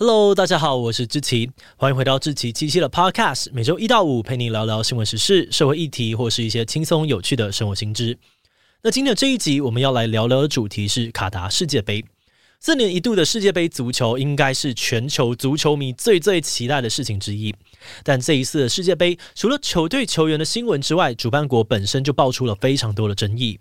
Hello，大家好，我是志奇，欢迎回到志奇七七的 Podcast，每周一到五陪你聊聊新闻时事、社会议题，或是一些轻松有趣的生活新知。那今天的这一集，我们要来聊聊的主题是卡达世界杯。四年一度的世界杯足球，应该是全球足球迷最最期待的事情之一。但这一次的世界杯，除了球队球员的新闻之外，主办国本身就爆出了非常多的争议。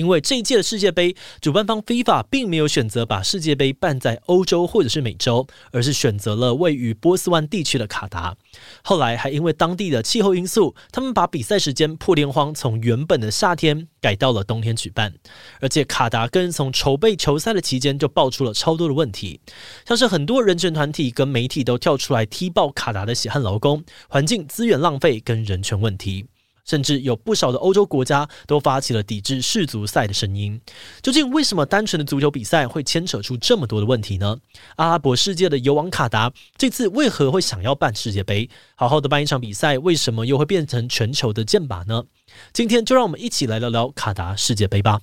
因为这一届的世界杯，主办方 FIFA 并没有选择把世界杯办在欧洲或者是美洲，而是选择了位于波斯湾地区的卡达。后来还因为当地的气候因素，他们把比赛时间破天荒从原本的夏天改到了冬天举办。而且卡达跟从筹备球赛的期间就爆出了超多的问题，像是很多人权团体跟媒体都跳出来踢爆卡达的血汗劳工、环境资源浪费跟人权问题。甚至有不少的欧洲国家都发起了抵制世足赛的声音。究竟为什么单纯的足球比赛会牵扯出这么多的问题呢？阿拉伯世界的油王卡达这次为何会想要办世界杯？好好的办一场比赛，为什么又会变成全球的箭靶呢？今天就让我们一起来聊聊卡达世界杯吧。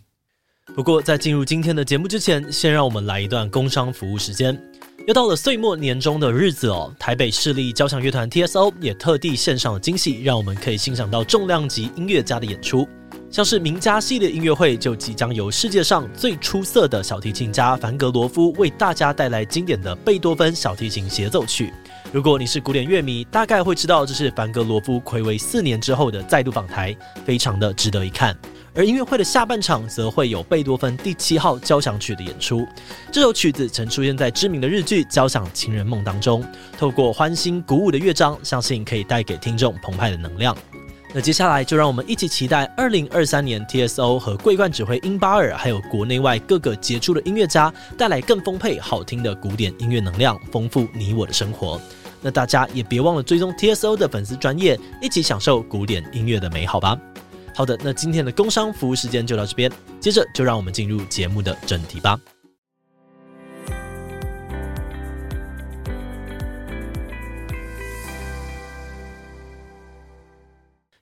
不过在进入今天的节目之前，先让我们来一段工商服务时间。又到了岁末年终的日子哦，台北市立交响乐团 TSO 也特地献上了惊喜，让我们可以欣赏到重量级音乐家的演出。像是名家系列音乐会，就即将由世界上最出色的小提琴家凡格罗夫为大家带来经典的贝多芬小提琴协奏曲。如果你是古典乐迷，大概会知道这是凡格罗夫睽违四年之后的再度访台，非常的值得一看。而音乐会的下半场则会有贝多芬第七号交响曲的演出。这首曲子曾出现在知名的日剧《交响情人梦》当中，透过欢欣鼓舞的乐章，相信可以带给听众澎湃的能量。那接下来就让我们一起期待二零二三年 TSO 和桂冠指挥英巴尔，还有国内外各个杰出的音乐家，带来更丰沛好听的古典音乐能量，丰富你我的生活。那大家也别忘了追踪 TSO 的粉丝专业，一起享受古典音乐的美好吧。好的，那今天的工商服务时间就到这边，接着就让我们进入节目的正题吧。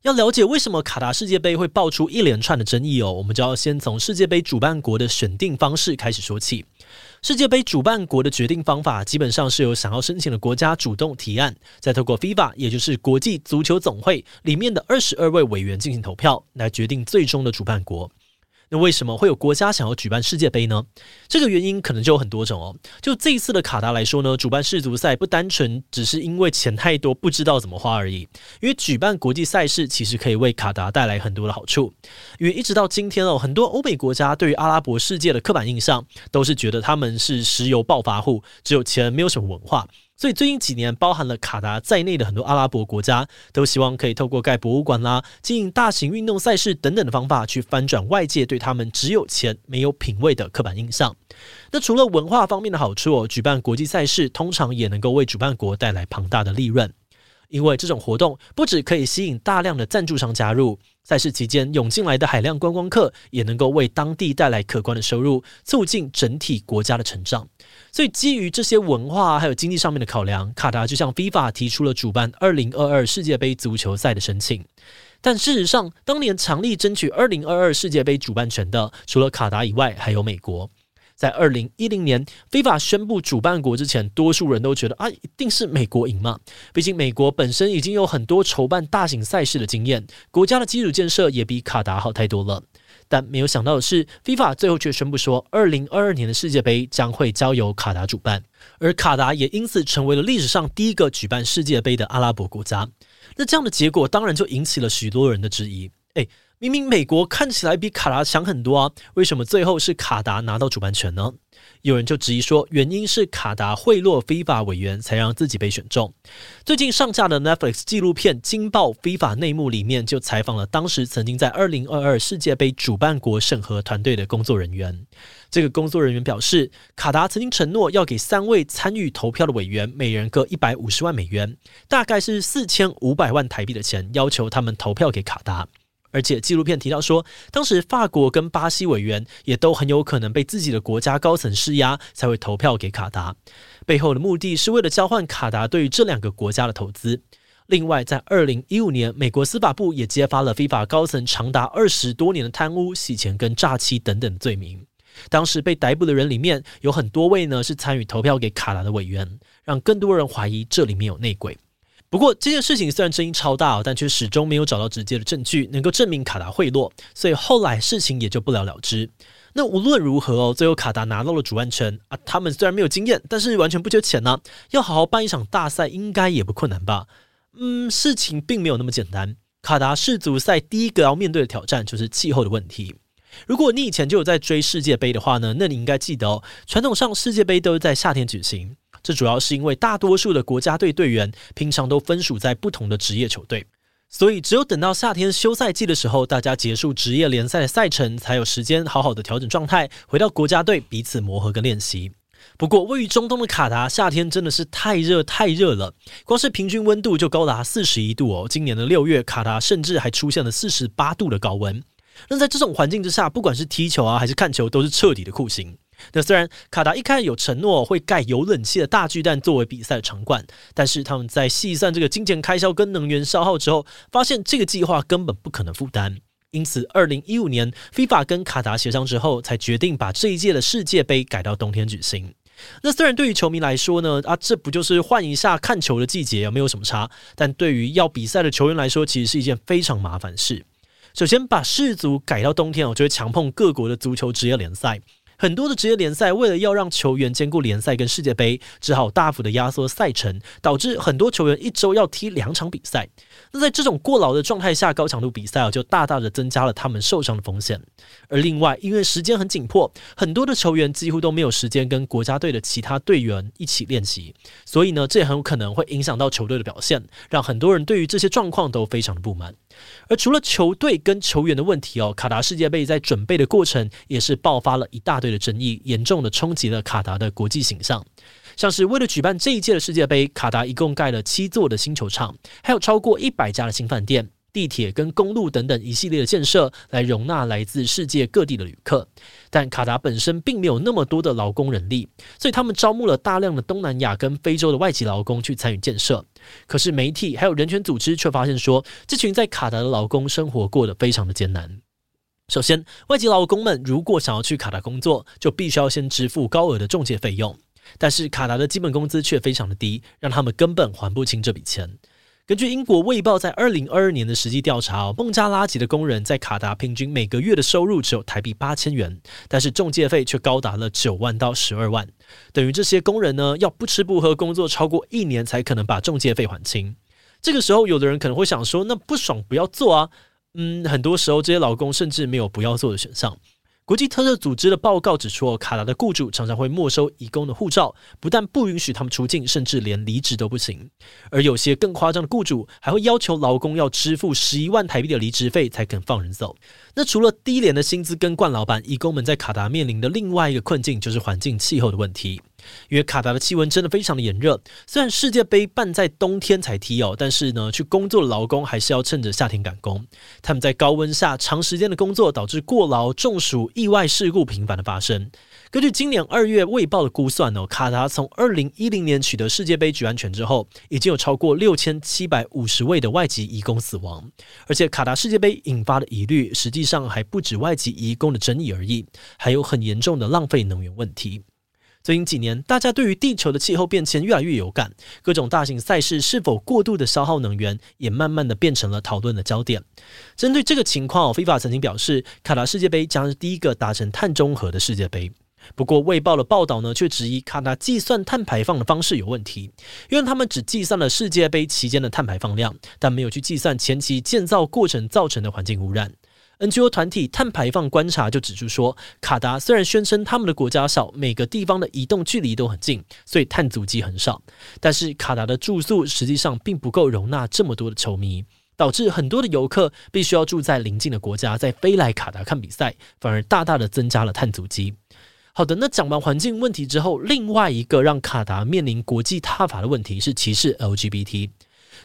要了解为什么卡达世界杯会爆出一连串的争议哦，我们就要先从世界杯主办国的选定方式开始说起。世界杯主办国的决定方法，基本上是由想要申请的国家主动提案，再透过 FIFA，也就是国际足球总会里面的二十二位委员进行投票，来决定最终的主办国。那为什么会有国家想要举办世界杯呢？这个原因可能就有很多种哦。就这一次的卡达来说呢，主办世足赛不单纯只是因为钱太多，不知道怎么花而已。因为举办国际赛事其实可以为卡达带来很多的好处。因为一直到今天哦，很多欧美国家对于阿拉伯世界的刻板印象都是觉得他们是石油暴发户，只有钱，没有什么文化。所以最近几年，包含了卡达在内的很多阿拉伯国家，都希望可以透过盖博物馆啦、经营大型运动赛事等等的方法，去翻转外界对他们只有钱没有品味的刻板印象。那除了文化方面的好处，举办国际赛事通常也能够为主办国带来庞大的利润。因为这种活动不止可以吸引大量的赞助商加入，赛事期间涌进来的海量观光客也能够为当地带来可观的收入，促进整体国家的成长。所以基于这些文化还有经济上面的考量，卡达就向 FIFA 提出了主办2022世界杯足球赛的申请。但事实上，当年强力争取2022世界杯主办权的，除了卡达以外，还有美国。在二零一零年，FIFA 宣布主办国之前，多数人都觉得啊，一定是美国赢嘛。毕竟美国本身已经有很多筹办大型赛事的经验，国家的基础建设也比卡达好太多了。但没有想到的是，FIFA 最后却宣布说，二零二二年的世界杯将会交由卡达主办，而卡达也因此成为了历史上第一个举办世界杯的阿拉伯国家。那这样的结果当然就引起了许多人的质疑。诶。明明美国看起来比卡达强很多啊，为什么最后是卡达拿到主办权呢？有人就质疑说，原因是卡达贿赂 FIFA 委员，才让自己被选中。最近上架的 Netflix 纪录片《惊爆 FIFA 内幕》里面就采访了当时曾经在2022世界杯主办国审核团队的工作人员。这个工作人员表示，卡达曾经承诺要给三位参与投票的委员每人各一百五十万美元，大概是四千五百万台币的钱，要求他们投票给卡达。而且纪录片提到说，当时法国跟巴西委员也都很有可能被自己的国家高层施压，才会投票给卡达。背后的目的是为了交换卡达对于这两个国家的投资。另外，在二零一五年，美国司法部也揭发了 FIFA 高层长达二十多年的贪污、洗钱跟诈欺等等罪名。当时被逮捕的人里面有很多位呢是参与投票给卡达的委员，让更多人怀疑这里面有内鬼。不过这件事情虽然争议超大，但却始终没有找到直接的证据能够证明卡达贿赂，所以后来事情也就不了了之。那无论如何哦，最后卡达拿到了主办权啊。他们虽然没有经验，但是完全不缺钱呢、要好好办一场大赛，应该也不困难吧？嗯，事情并没有那么简单。卡达世足赛第一个要面对的挑战就是气候的问题。如果你以前就有在追世界杯的话呢，那你应该记得哦，传统上世界杯都是在夏天举行。这主要是因为大多数的国家队队员平常都分属在不同的职业球队。所以，只有等到夏天休赛季的时候，大家结束职业联赛的赛程，才有时间好好的调整状态，回到国家队彼此磨合跟练习。不过，位于中东的卡达，夏天真的是太热太热了，光是平均温度就高达四十一度哦。今年的六月，卡达甚至还出现了四十八度的高温。那在这种环境之下，不管是踢球啊还是看球，都是彻底的酷刑。那虽然卡达一开始有承诺会盖有冷气的大巨蛋作为比赛的场馆，但是他们在细算这个金钱开销跟能源消耗之后，发现这个计划根本不可能负担。因此，二零一五年，FIFA 跟卡达协商之后，才决定把这一届的世界杯改到冬天举行。那虽然对于球迷来说呢，啊，这不就是换一下看球的季节，没有什么差。但对于要比赛的球员来说，其实是一件非常麻烦事。首先，把世足改到冬天我，就会强碰各国的足球职业联赛。很多的职业联赛为了要让球员兼顾联赛跟世界杯，只好大幅的压缩赛程，导致很多球员一周要踢两场比赛。那在这种过劳的状态下，高强度比赛啊，就大大的增加了他们受伤的风险。而另外，因为时间很紧迫，很多的球员几乎都没有时间跟国家队的其他队员一起练习，所以呢，这也很有可能会影响到球队的表现，让很多人对于这些状况都非常的不满。而除了球队跟球员的问题哦，卡达世界杯在准备的过程也是爆发了一大堆的争议，严重的冲击了卡达的国际形象。像是为了举办这一届的世界杯，卡达一共盖了七座的新球场，还有超过一百家的新饭店。地铁跟公路等等一系列的建设，来容纳来自世界各地的旅客。但卡达本身并没有那么多的劳工人力，所以他们招募了大量的东南亚跟非洲的外籍劳工去参与建设。可是媒体还有人权组织却发现说，这群在卡达的劳工生活过得非常的艰难。首先，外籍劳工们如果想要去卡达工作，就必须要先支付高额的中介费用。但是卡达的基本工资却非常的低，让他们根本还不清这笔钱。根据英国《卫报》在二零二二年的实际调查，孟加拉籍的工人在卡达平均每个月的收入只有台币八千元，但是中介费却高达了九万到十二万，等于这些工人呢要不吃不喝工作超过一年才可能把中介费还清。这个时候，有的人可能会想说，那不爽不要做啊。嗯，很多时候这些老公甚至没有不要做的选项。国际特赦组织的报告指出，卡达的雇主常常会没收移工的护照，不但不允许他们出境，甚至连离职都不行。而有些更夸张的雇主还会要求劳工要支付十一万台币的离职费才肯放人走。那除了低廉的薪资跟惯老板，移工们在卡达面临的另外一个困境就是环境气候的问题。因为卡达的气温真的非常的炎热，虽然世界杯办在冬天才踢哦，但是呢，去工作的劳工还是要趁着夏天赶工。他们在高温下长时间的工作，导致过劳、中暑、意外事故频繁的发生。根据今年二月卫报的估算哦，卡达从二零一零年取得世界杯举办权之后，已经有超过六千七百五十位的外籍移工死亡。而且卡达世界杯引发的疑虑，实际上还不止外籍移工的争议而已，还有很严重的浪费能源问题。最近几年，大家对于地球的气候变迁越来越有感，各种大型赛事是否过度的消耗能源，也慢慢的变成了讨论的焦点。针对这个情况，FIFA 曾经表示，卡达世界杯将是第一个达成碳中和的世界杯。不过，卫报的报道呢，却质疑卡达计算碳排放的方式有问题，因为他们只计算了世界杯期间的碳排放量，但没有去计算前期建造过程造成的环境污染。NGO 团体碳排放观察就指出说，卡达虽然宣称他们的国家少，每个地方的移动距离都很近，所以碳足迹很少，但是卡达的住宿实际上并不够容纳这么多的球迷，导致很多的游客必须要住在邻近的国家，再飞来卡达看比赛，反而大大的增加了碳足迹。好的，那讲完环境问题之后，另外一个让卡达面临国际挞伐的问题是歧视 LGBT。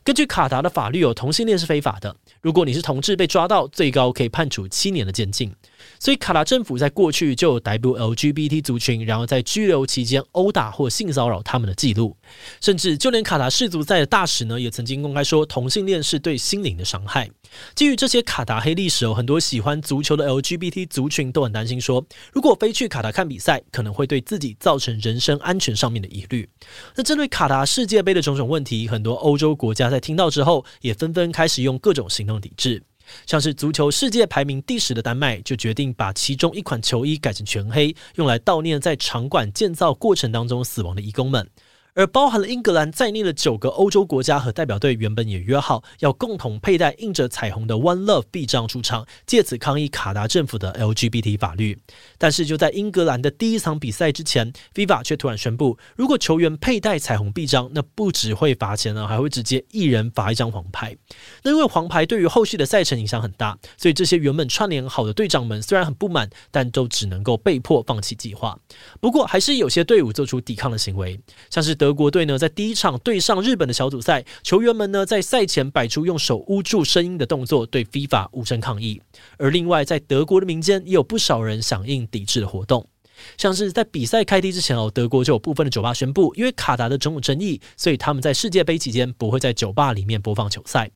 根据卡达的法律，有同性恋是非法的。如果你是同志被抓到，最高可以判处七年的监禁。所以卡达政府在过去就有逮捕 LGBT 族群，然后在拘留期间殴打或性骚扰他们的记录，甚至就连卡达世足赛的大使呢，也曾经公开说同性恋是对心灵的伤害。基于这些卡达黑历史哦，很多喜欢足球的 LGBT 族群都很担心说，如果飞去卡达看比赛，可能会对自己造成人身安全上面的疑虑。那针对卡达世界杯的种种问题，很多欧洲国家在听到之后，也纷纷开始用各种行动抵制。像是足球世界排名第十的丹麦，就决定把其中一款球衣改成全黑，用来悼念在场馆建造过程当中死亡的义工们。而包含了英格兰在内的九个欧洲国家和代表队，原本也约好要共同佩戴印着彩虹的 One Love 臂章出场，借此抗议卡达政府的 LGBT 法律。但是就在英格兰的第一场比赛之前，FIFA 却突然宣布，如果球员佩戴彩虹臂章，那不只会罚钱呢，还会直接一人罚一张黄牌。那因为黄牌对于后续的赛程影响很大，所以这些原本串联好的队长们虽然很不满，但都只能够被迫放弃计划。不过还是有些队伍做出抵抗的行为，像是德。国队呢，在第一场对上日本的小组赛，球员们呢在赛前摆出用手捂住声音的动作，对 FIFA 无声抗议。而另外，在德国的民间也有不少人响应抵制的活动。像是在比赛开踢之前哦，德国就有部分的酒吧宣布，因为卡达的种种争议，所以他们在世界杯期间不会在酒吧里面播放球赛。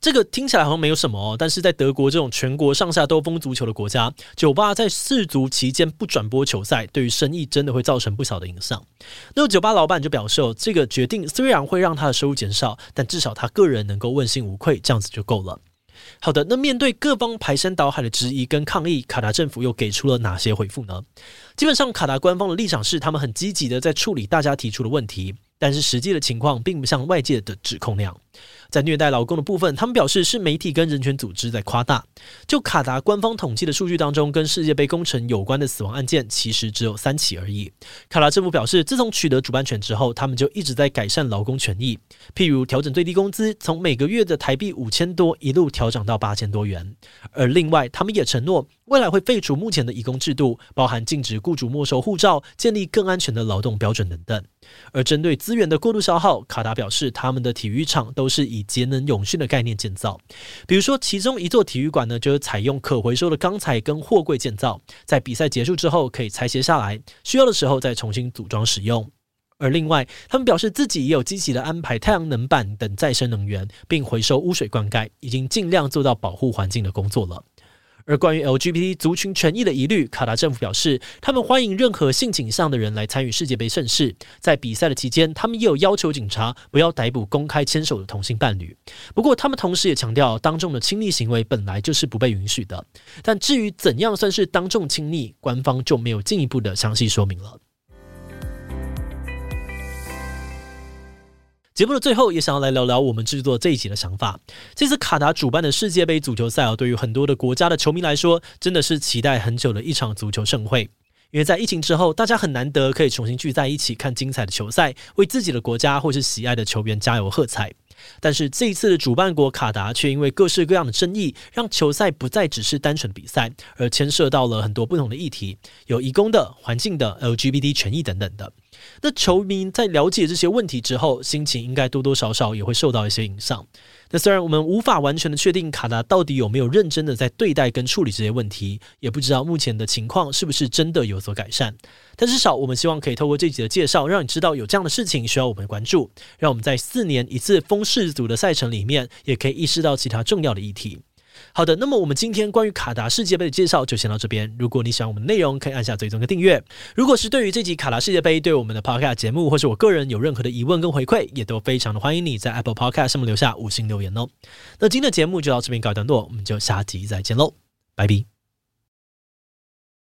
这个听起来好像没有什么哦，但是在德国这种全国上下都疯足球的国家，酒吧在世足期间不转播球赛，对于生意真的会造成不小的影响。那酒吧老板就表示，这个决定虽然会让他的收入减少，但至少他个人能够问心无愧，这样子就够了。好的，那面对各方排山倒海的质疑跟抗议，卡达政府又给出了哪些回复呢？基本上，卡达官方的立场是，他们很积极的在处理大家提出的问题，但是实际的情况并不像外界的指控那样。在虐待劳工的部分，他们表示是媒体跟人权组织在夸大。就卡达官方统计的数据当中，跟世界杯工程有关的死亡案件其实只有三起而已。卡达政府表示，自从取得主办权之后，他们就一直在改善劳工权益，譬如调整最低工资，从每个月的台币五千多一路调整到八千多元。而另外，他们也承诺未来会废除目前的移工制度，包含禁止雇主没收护照、建立更安全的劳动标准等等。而针对资源的过度消耗，卡达表示，他们的体育场都是以节能永续的概念建造。比如说，其中一座体育馆呢，就是采用可回收的钢材跟货柜建造，在比赛结束之后可以拆卸下来，需要的时候再重新组装使用。而另外，他们表示自己也有积极的安排太阳能板等再生能源，并回收污水灌溉，已经尽量做到保护环境的工作了。而关于 LGBT 族群权益的疑虑，卡达政府表示，他们欢迎任何性倾向的人来参与世界杯盛事。在比赛的期间，他们也有要求警察不要逮捕公开牵手的同性伴侣。不过，他们同时也强调，当众的亲密行为本来就是不被允许的。但至于怎样算是当众亲密，官方就没有进一步的详细说明了。节目的最后，也想要来聊聊我们制作这一集的想法。这次卡达主办的世界杯足球赛啊，对于很多的国家的球迷来说，真的是期待很久的一场足球盛会。因为在疫情之后，大家很难得可以重新聚在一起看精彩的球赛，为自己的国家或是喜爱的球员加油喝彩。但是这一次的主办国卡达却因为各式各样的争议，让球赛不再只是单纯比赛，而牵涉到了很多不同的议题，有移工的、环境的、LGBT 权益等等的。那球迷在了解这些问题之后，心情应该多多少少也会受到一些影响。那虽然我们无法完全的确定卡达到底有没有认真的在对待跟处理这些问题，也不知道目前的情况是不是真的有所改善，但至少我们希望可以透过这集的介绍，让你知道有这样的事情需要我们关注，让我们在四年一次疯世足的赛程里面，也可以意识到其他重要的议题。好的，那么我们今天关于卡达世界杯的介绍就先到这边。如果你喜欢我们的内容，可以按下最终的订阅。如果是对于这集卡达世界杯对我们的 Podcast 节目，或是我个人有任何的疑问跟回馈，也都非常的欢迎你在 Apple Podcast 上面留下五星留言哦。那今天的节目就到这边告一段落，我们就下集再见喽，拜拜。